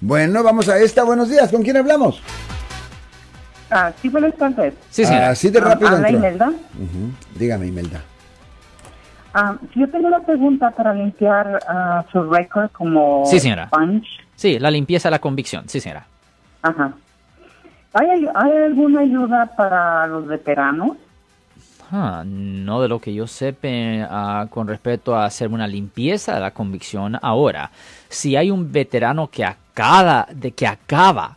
Bueno, vamos a esta. Buenos días. ¿Con quién hablamos? Ah, sí, buenas tardes. Sí, señora. Así de rápido Habla entró. Imelda. Dígame, Imelda. Ah, si yo tengo una pregunta para limpiar ah, su récord como Sí, señora. sponge. Sí, la limpieza de la convicción. Sí, señora. Ajá. ¿Hay, ay- ¿Hay alguna ayuda para los veteranos? No de lo que yo sepa ah, con respecto a hacer una limpieza de la convicción. Ahora, si hay un veterano que acaba de que acaba.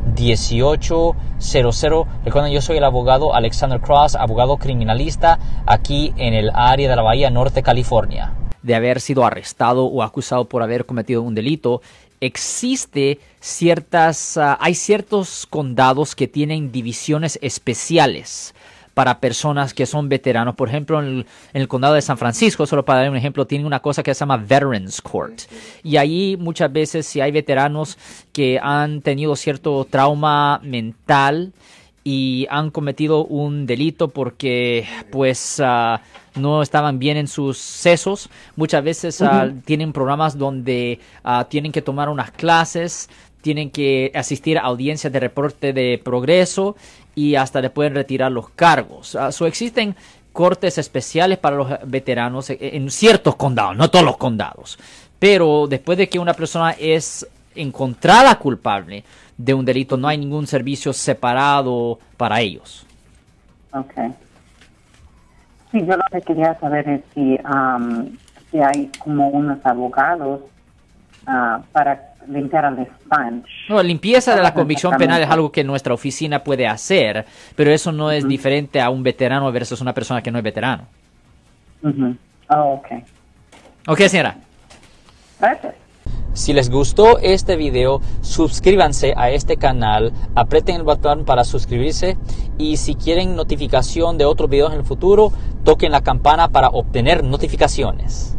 1-800-530-1800. Recuerden, yo soy el abogado Alexander Cross, abogado criminalista aquí en el área de la Bahía Norte, California. De haber sido arrestado o acusado por haber cometido un delito, existe ciertas, ah, hay ciertos condados que tienen divisiones especiales para personas que son veteranos. Por ejemplo, en el, en el condado de San Francisco, solo para dar un ejemplo, tiene una cosa que se llama Veterans Court. Y ahí muchas veces si hay veteranos que han tenido cierto trauma mental y han cometido un delito porque pues ah, no estaban bien en sus sesos. Muchas veces ah, tienen programas donde ah, tienen que tomar unas clases, tienen que asistir a audiencias de reporte de progreso y hasta le pueden retirar los cargos. So existen cortes especiales para los veteranos en- en ciertos condados, no todos los condados. Pero después de que una persona es encontrada culpable de un delito, no hay ningún servicio separado para ellos. Ok. Sí, yo lo que quería saber es si hay como unos abogados ah, para limpiar al sponge. No, la limpieza de la convicción penal es algo que nuestra oficina puede hacer, pero eso no es diferente a un veterano versus una persona que no es veterano. Ujú. Oh, ok. Ok, señora. Gracias. Si les gustó este video, suscríbanse a este canal, aprieten el botón para suscribirse y si quieren notificación de otros videos en el futuro, toquen la campana para obtener notificaciones.